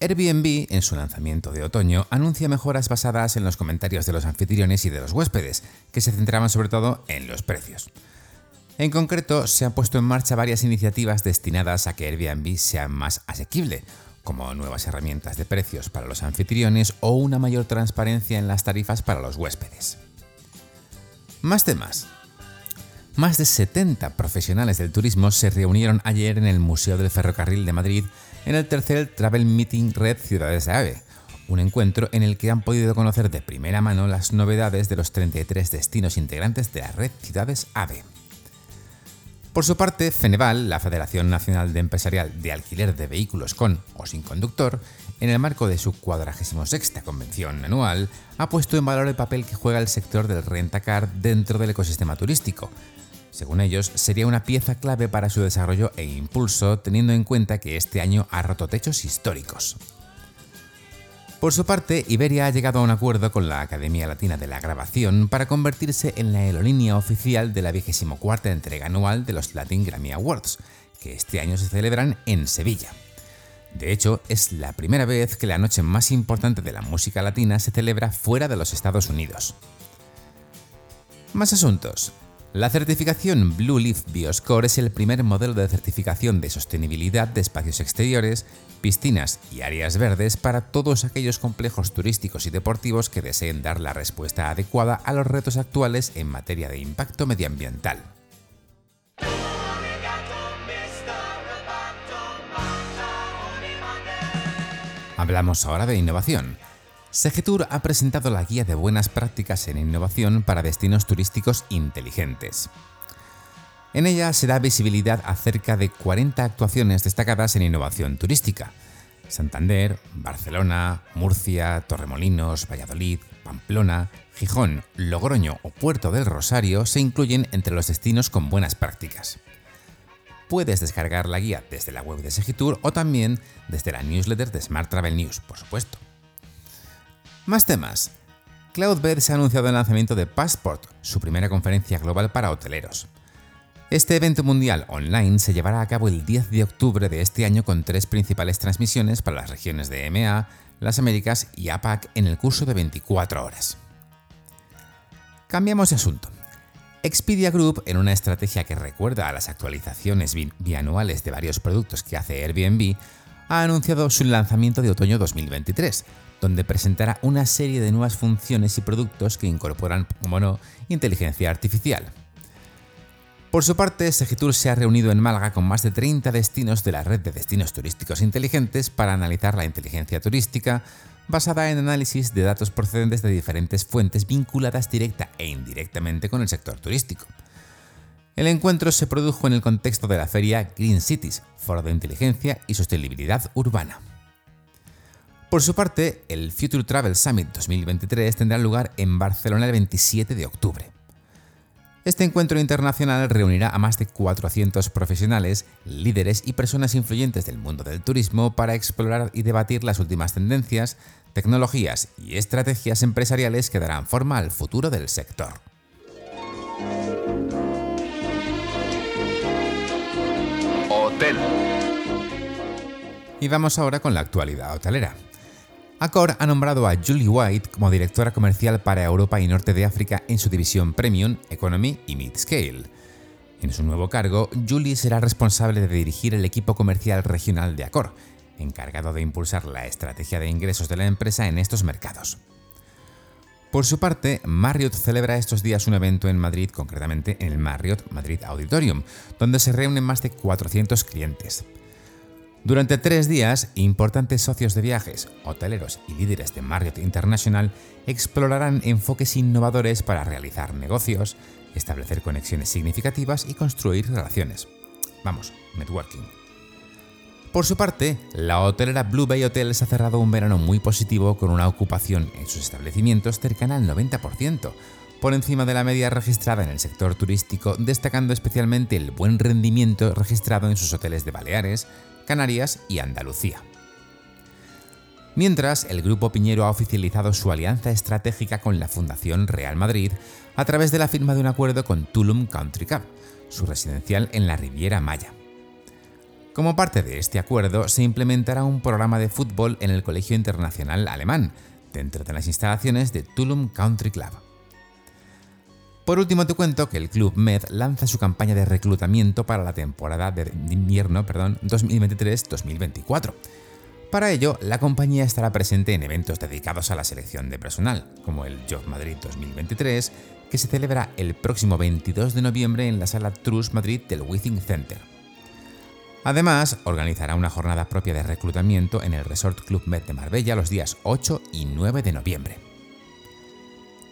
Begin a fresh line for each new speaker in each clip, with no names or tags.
Airbnb, en su lanzamiento de otoño, anuncia mejoras basadas en los comentarios de los anfitriones y de los huéspedes, que se centraban sobre todo en los precios. En concreto, se han puesto en marcha varias iniciativas destinadas a que Airbnb sea más asequible, como nuevas herramientas de precios para los anfitriones o una mayor transparencia en las tarifas para los huéspedes. Más temas. Más de 70 profesionales del turismo se reunieron ayer en el Museo del Ferrocarril de Madrid en el tercer Travel Meeting Red Ciudades de AVE, un encuentro en el que han podido conocer de primera mano las novedades de los 33 destinos integrantes de la red Ciudades AVE. Por su parte, Feneval, la Federación Nacional de Empresarial de Alquiler de Vehículos con o sin conductor, en el marco de su 46 convención anual, ha puesto en valor el papel que juega el sector del rentacar dentro del ecosistema turístico, según ellos, sería una pieza clave para su desarrollo e impulso, teniendo en cuenta que este año ha roto techos históricos. Por su parte, Iberia ha llegado a un acuerdo con la Academia Latina de la Grabación para convertirse en la aerolínea oficial de la 24 entrega anual de los Latin Grammy Awards, que este año se celebran en Sevilla. De hecho, es la primera vez que la noche más importante de la música latina se celebra fuera de los Estados Unidos. Más asuntos. La certificación Blue Leaf Bioscore es el primer modelo de certificación de sostenibilidad de espacios exteriores, piscinas y áreas verdes para todos aquellos complejos turísticos y deportivos que deseen dar la respuesta adecuada a los retos actuales en materia de impacto medioambiental. Hablamos ahora de innovación. Segetur ha presentado la guía de buenas prácticas en innovación para destinos turísticos inteligentes. En ella se da visibilidad a cerca de 40 actuaciones destacadas en innovación turística. Santander, Barcelona, Murcia, Torremolinos, Valladolid, Pamplona, Gijón, Logroño o Puerto del Rosario se incluyen entre los destinos con buenas prácticas. Puedes descargar la guía desde la web de Segitur o también desde la newsletter de Smart Travel News, por supuesto. Más temas. Cloudbed se ha anunciado el lanzamiento de Passport, su primera conferencia global para hoteleros. Este evento mundial online se llevará a cabo el 10 de octubre de este año con tres principales transmisiones para las regiones de EMEA, las Américas y APAC en el curso de 24 horas. Cambiamos de asunto. Expedia Group, en una estrategia que recuerda a las actualizaciones bianuales de varios productos que hace Airbnb, ha anunciado su lanzamiento de otoño 2023, donde presentará una serie de nuevas funciones y productos que incorporan, como no, inteligencia artificial. Por su parte, Segitur se ha reunido en Málaga con más de 30 destinos de la red de destinos turísticos inteligentes para analizar la inteligencia turística basada en análisis de datos procedentes de diferentes fuentes vinculadas directa e indirectamente con el sector turístico. El encuentro se produjo en el contexto de la feria Green Cities, Foro de Inteligencia y Sostenibilidad Urbana. Por su parte, el Future Travel Summit 2023 tendrá lugar en Barcelona el 27 de octubre. Este encuentro internacional reunirá a más de 400 profesionales, líderes y personas influyentes del mundo del turismo para explorar y debatir las últimas tendencias, tecnologías y estrategias empresariales que darán forma al futuro del sector. Hotel. Y vamos ahora con la actualidad hotelera. Accor ha nombrado a Julie White como directora comercial para Europa y Norte de África en su división Premium, Economy y Mid-Scale. En su nuevo cargo, Julie será responsable de dirigir el equipo comercial regional de Accor, encargado de impulsar la estrategia de ingresos de la empresa en estos mercados. Por su parte, Marriott celebra estos días un evento en Madrid, concretamente en el Marriott Madrid Auditorium, donde se reúnen más de 400 clientes. Durante tres días, importantes socios de viajes, hoteleros y líderes de Marriott International explorarán enfoques innovadores para realizar negocios, establecer conexiones significativas y construir relaciones. Vamos, networking. Por su parte, la hotelera Blue Bay Hotels ha cerrado un verano muy positivo con una ocupación en sus establecimientos cercana al 90%, por encima de la media registrada en el sector turístico, destacando especialmente el buen rendimiento registrado en sus hoteles de Baleares, Canarias y Andalucía. Mientras, el Grupo Piñero ha oficializado su alianza estratégica con la Fundación Real Madrid a través de la firma de un acuerdo con Tulum Country Club, su residencial en la Riviera Maya. Como parte de este acuerdo, se implementará un programa de fútbol en el Colegio Internacional Alemán, dentro de las instalaciones de Tulum Country Club. Por último, te cuento que el Club Med lanza su campaña de reclutamiento para la temporada de invierno 2023-2024 para ello, la compañía estará presente en eventos dedicados a la selección de personal, como el Job Madrid 2023, que se celebra el próximo 22 de noviembre en la sala Trus Madrid del Withing Center. Además, organizará una jornada propia de reclutamiento en el Resort Club Med de Marbella los días 8 y 9 de noviembre.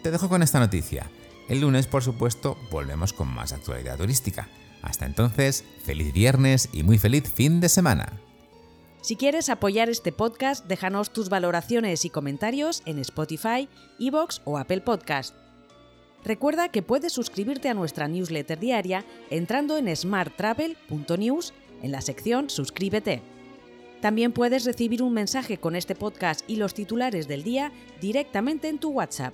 Te dejo con esta noticia. El lunes, por supuesto, volvemos con más actualidad turística. Hasta entonces, feliz viernes y muy feliz fin de semana.
Si quieres apoyar este podcast, déjanos tus valoraciones y comentarios en Spotify, Evox o Apple Podcast. Recuerda que puedes suscribirte a nuestra newsletter diaria entrando en smarttravel.news en la sección Suscríbete. También puedes recibir un mensaje con este podcast y los titulares del día directamente en tu WhatsApp.